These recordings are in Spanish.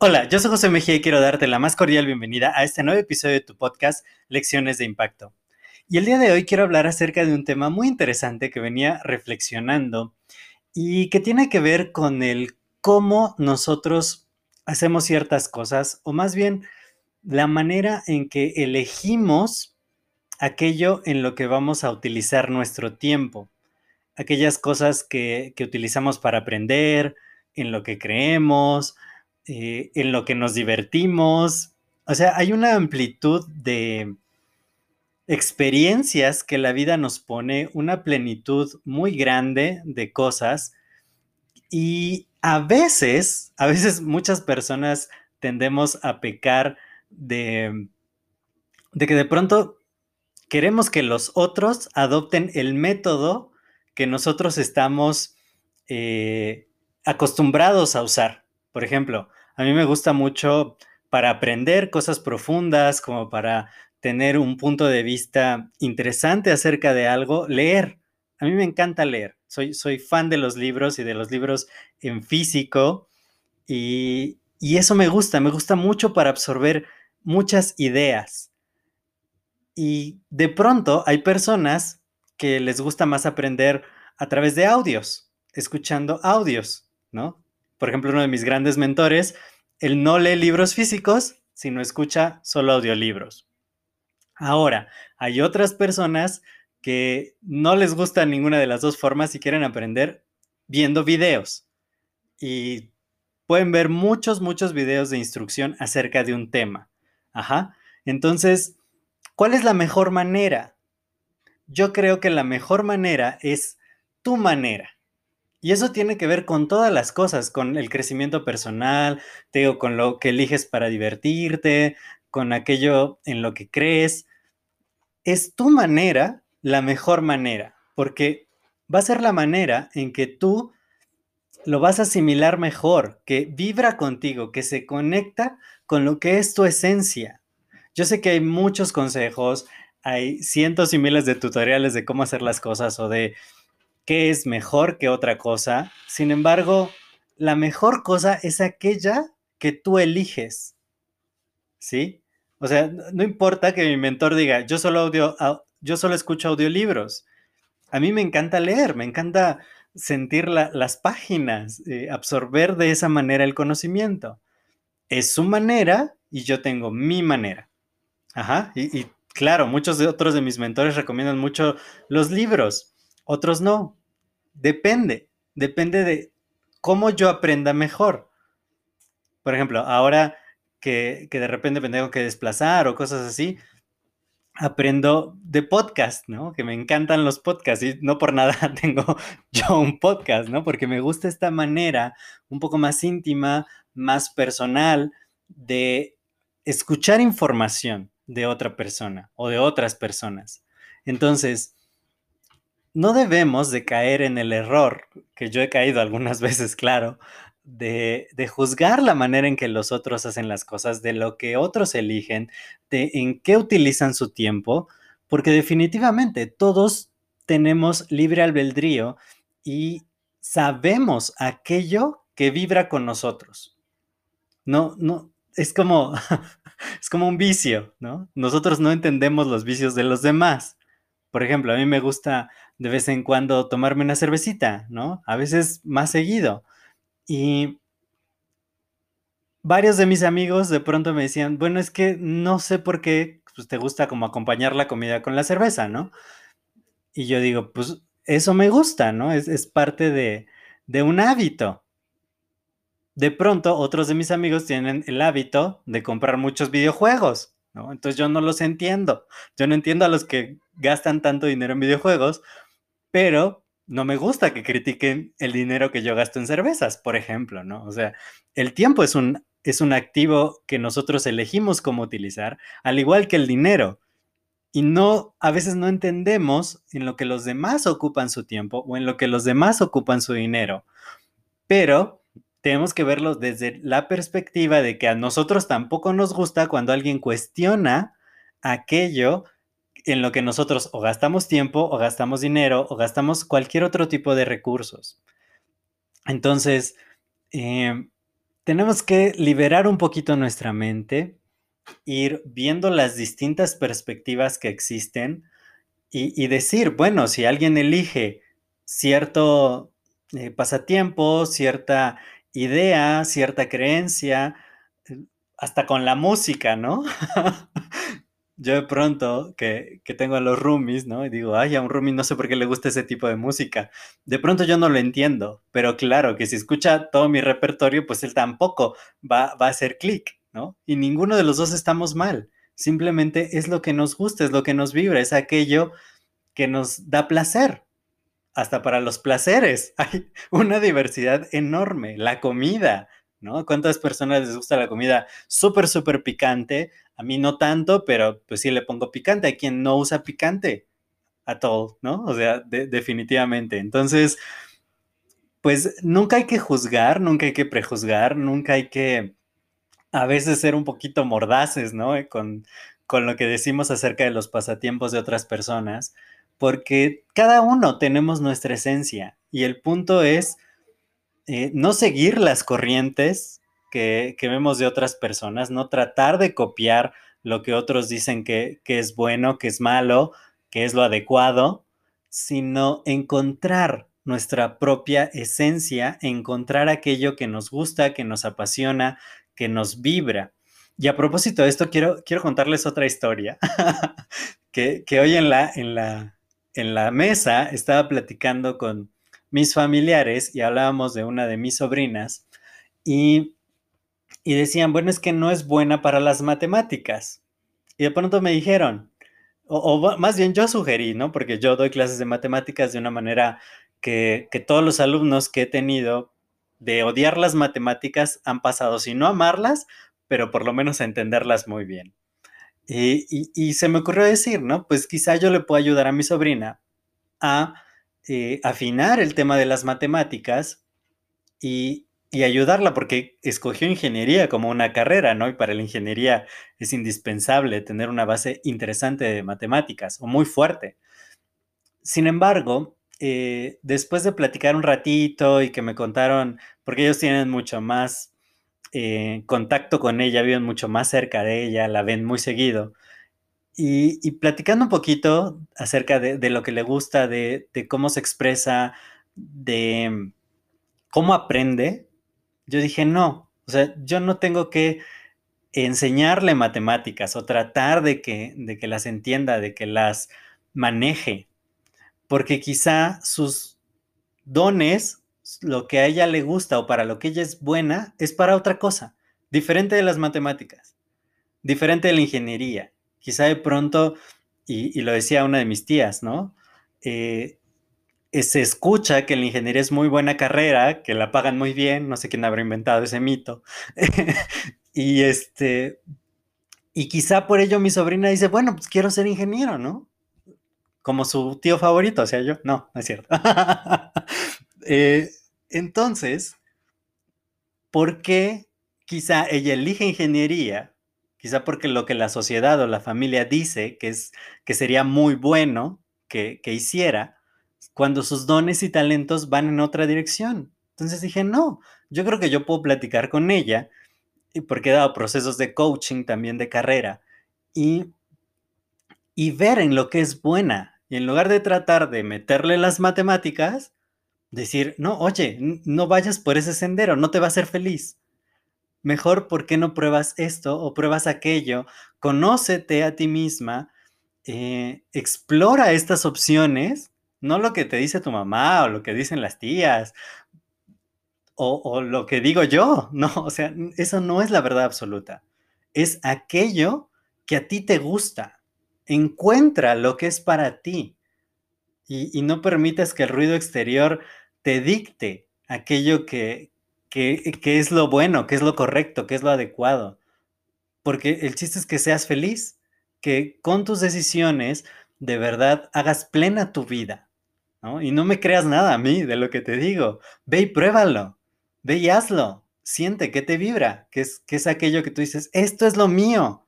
Hola, yo soy José Mejía y quiero darte la más cordial bienvenida a este nuevo episodio de tu podcast Lecciones de Impacto. Y el día de hoy quiero hablar acerca de un tema muy interesante que venía reflexionando y que tiene que ver con el cómo nosotros hacemos ciertas cosas o más bien la manera en que elegimos aquello en lo que vamos a utilizar nuestro tiempo, aquellas cosas que, que utilizamos para aprender, en lo que creemos, eh, en lo que nos divertimos. O sea, hay una amplitud de experiencias que la vida nos pone, una plenitud muy grande de cosas y a veces, a veces muchas personas tendemos a pecar de, de que de pronto queremos que los otros adopten el método que nosotros estamos eh, acostumbrados a usar. Por ejemplo, a mí me gusta mucho para aprender cosas profundas, como para tener un punto de vista interesante acerca de algo, leer. A mí me encanta leer. Soy, soy fan de los libros y de los libros en físico y, y eso me gusta, me gusta mucho para absorber muchas ideas. Y de pronto hay personas que les gusta más aprender a través de audios, escuchando audios, ¿no? por ejemplo, uno de mis grandes mentores, él no lee libros físicos, sino escucha solo audiolibros. Ahora, hay otras personas que no les gusta ninguna de las dos formas y quieren aprender viendo videos. Y pueden ver muchos, muchos videos de instrucción acerca de un tema. Ajá. Entonces, ¿cuál es la mejor manera? Yo creo que la mejor manera es tu manera. Y eso tiene que ver con todas las cosas, con el crecimiento personal, te digo, con lo que eliges para divertirte, con aquello en lo que crees. Es tu manera la mejor manera, porque va a ser la manera en que tú lo vas a asimilar mejor, que vibra contigo, que se conecta con lo que es tu esencia. Yo sé que hay muchos consejos, hay cientos y miles de tutoriales de cómo hacer las cosas o de qué es mejor que otra cosa. Sin embargo, la mejor cosa es aquella que tú eliges. ¿Sí? O sea, no importa que mi mentor diga, yo solo, audio, yo solo escucho audiolibros. A mí me encanta leer, me encanta sentir las páginas, eh, absorber de esa manera el conocimiento. Es su manera y yo tengo mi manera. Ajá. Y, claro, muchos de otros de mis mentores recomiendan mucho los libros, otros no. Depende, depende de cómo yo aprenda mejor. Por ejemplo, ahora que, de repente me tengo que desplazar o cosas así, aprendo de podcast, ¿no? Que me encantan los podcasts y no por nada tengo yo un podcast, ¿no? Porque me gusta esta manera un poco más íntima, más personal de escuchar información de otra persona o de otras personas. Entonces, no debemos de caer en el error, que yo he caído algunas veces, claro, de, juzgar la manera en que los otros hacen las cosas, de lo que otros eligen, de en qué utilizan su tiempo, porque definitivamente todos tenemos libre albedrío y sabemos aquello que vibra con nosotros. No, no, es como, es como un vicio, ¿no? Nosotros no entendemos los vicios de los demás. Por ejemplo, a mí me gusta de vez en cuando tomarme una cervecita, ¿no? A veces más seguido. Y varios de mis amigos de pronto me decían, bueno, es que no sé por qué pues, te gusta como acompañar la comida con la cerveza, ¿no? Y yo digo, pues eso me gusta, ¿no? Es, parte de, de un hábito. De pronto, otros de mis amigos tienen el hábito de comprar muchos videojuegos, ¿no? Entonces yo no los entiendo. Yo no entiendo a los que gastan tanto dinero en videojuegos pero no me gusta que critiquen el dinero que yo gasto en cervezas, por ejemplo, ¿no? O sea, el tiempo es un, es un activo que nosotros elegimos cómo utilizar, al igual que el dinero. Y no, a veces no entendemos en lo que los demás ocupan su tiempo o en lo que los demás ocupan su dinero. Pero tenemos que verlo desde la perspectiva de que a nosotros tampoco nos gusta cuando alguien cuestiona aquello en lo que nosotros o gastamos tiempo o gastamos dinero o gastamos cualquier otro tipo de recursos. Entonces, em, tenemos que liberar un poquito nuestra mente, ir viendo las distintas perspectivas que existen y, decir, bueno, si alguien elige cierto eh, pasatiempo, cierta idea, cierta creencia, eh, hasta con la música, ¿no? yo de pronto que, tengo a los roomies, ¿no? Y digo, ay, a un roomie no sé por qué le gusta ese tipo de música. De pronto yo no lo entiendo, pero claro que si escucha todo mi repertorio, pues él tampoco va, va a hacer clic, ¿no? Y ninguno de los dos estamos mal. Simplemente es lo que nos gusta, es lo que nos vibra, es aquello que nos da placer. Hasta para los placeres hay una diversidad enorme. La comida, ¿no? ¿Cuántas personas les gusta la comida súper, súper picante? A mí no tanto, pero pues sí le pongo picante. Hay quien no usa picante a todo, ¿no? O sea, definitivamente. Entonces, pues nunca hay que juzgar, nunca hay que prejuzgar, nunca hay que a veces ser un poquito mordaces, ¿no? Con, con lo que decimos acerca de los pasatiempos de otras personas, porque cada uno tenemos nuestra esencia y el punto es eh, no seguir las corrientes que, vemos de otras personas, no tratar de copiar lo que otros dicen que, es bueno, que es malo, que es lo adecuado, sino encontrar nuestra propia esencia, encontrar aquello que nos gusta, que nos apasiona, que nos vibra. Y a propósito de esto, quiero, quiero contarles otra historia, que, hoy en la, en, la, en la mesa estaba platicando con, mis familiares y hablábamos de una de mis sobrinas y, decían, bueno, es que no es buena para las matemáticas. Y de pronto me dijeron, o, más bien yo sugerí, ¿no? Porque yo doy clases de matemáticas de una manera que, todos los alumnos que he tenido de odiar las matemáticas han pasado, si no amarlas, pero por lo menos a entenderlas muy bien. Y, y, se me ocurrió decir, ¿no? Pues quizá yo le puedo ayudar a mi sobrina a eh, afinar el tema de las matemáticas y, ayudarla, porque escogió ingeniería como una carrera, ¿no? Y para la ingeniería es indispensable tener una base interesante de matemáticas o muy fuerte. Sin embargo, eh, después de platicar un ratito y que me contaron, porque ellos tienen mucho más eh, contacto con ella, viven mucho más cerca de ella, la ven muy seguido, y, platicando un poquito acerca de, lo que le gusta, de, cómo se expresa, de cómo aprende, yo dije, no, o sea, yo no tengo que enseñarle matemáticas o tratar de que, de que las entienda, de que las maneje, porque quizá sus dones, lo que a ella le gusta o para lo que ella es buena, es para otra cosa, diferente de las matemáticas, diferente de la ingeniería quizá de pronto, y, lo decía una de mis tías, ¿no? Eh, eh, se escucha que la ingeniería es muy buena carrera, que la pagan muy bien, no sé quién habrá inventado ese mito. y este, y quizá por ello mi sobrina dice, bueno, pues quiero ser ingeniero, ¿no? Como su tío favorito, o sea, yo, no, no es cierto. Eh, entonces, ¿por qué quizá ella elige ingeniería quizá porque lo que la sociedad o la familia dice que, es, que sería muy bueno que, hiciera, cuando sus dones y talentos van en otra dirección. Entonces dije, no, yo creo que yo puedo platicar con ella, porque he dado procesos de coaching también de carrera, y, y ver en lo que es buena. Y en lugar de tratar de meterle las matemáticas, decir, no, oye, no vayas por ese sendero, no te va a hacer feliz mejor, ¿por qué no pruebas esto o pruebas aquello? Conócete a ti misma, eh, explora estas opciones, no lo que te dice tu mamá o lo que dicen las tías o, o lo que digo yo, no, o sea, eso no es la verdad absoluta, es aquello que a ti te gusta, encuentra lo que es para ti. Y, no permitas que el ruido exterior te dicte aquello que, que, que es lo bueno, que es lo correcto, que es lo adecuado. Porque el chiste es que seas feliz, que con tus decisiones de verdad hagas plena tu vida. ¿no? Y no me creas nada a mí de lo que te digo. Ve y pruébalo. Ve y hazlo. Siente que te vibra, que es, que es aquello que tú dices, esto es lo mío.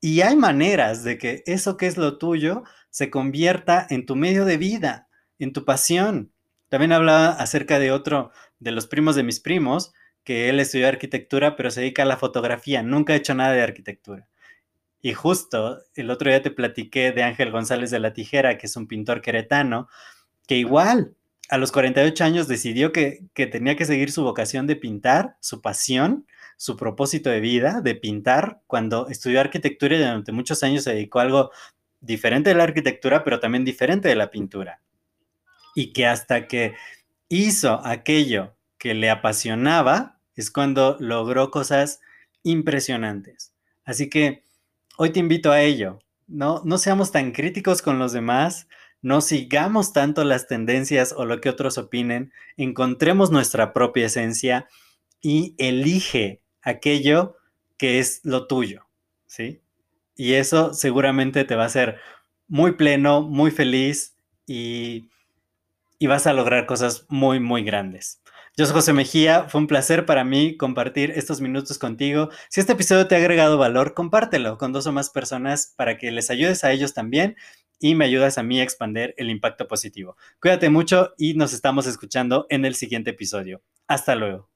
Y hay maneras de que eso que es lo tuyo se convierta en tu medio de vida, en tu pasión. También hablaba acerca de otro de los primos de mis primos, que él estudió arquitectura, pero se dedica a la fotografía, nunca ha hecho nada de arquitectura. Y justo el otro día te platiqué de Ángel González de la Tijera, que es un pintor queretano, que igual a los 48 años decidió que, que tenía que seguir su vocación de pintar, su pasión, su propósito de vida de pintar cuando estudió arquitectura y durante muchos años se dedicó a algo diferente de la arquitectura, pero también diferente de la pintura. Y que hasta que hizo aquello que le apasionaba, es cuando logró cosas impresionantes. Así que hoy te invito a ello. No, no seamos tan críticos con los demás, no sigamos tanto las tendencias o lo que otros opinen, encontremos nuestra propia esencia y elige aquello que es lo tuyo, ¿sí? Y eso seguramente te va a hacer muy pleno, muy feliz y, y vas a lograr cosas muy, muy grandes. Yo soy José Mejía, fue un placer para mí compartir estos minutos contigo. Si este episodio te ha agregado valor, compártelo con dos o más personas para que les ayudes a ellos también y me ayudas a mí a expandir el impacto positivo. Cuídate mucho y nos estamos escuchando en el siguiente episodio. Hasta luego.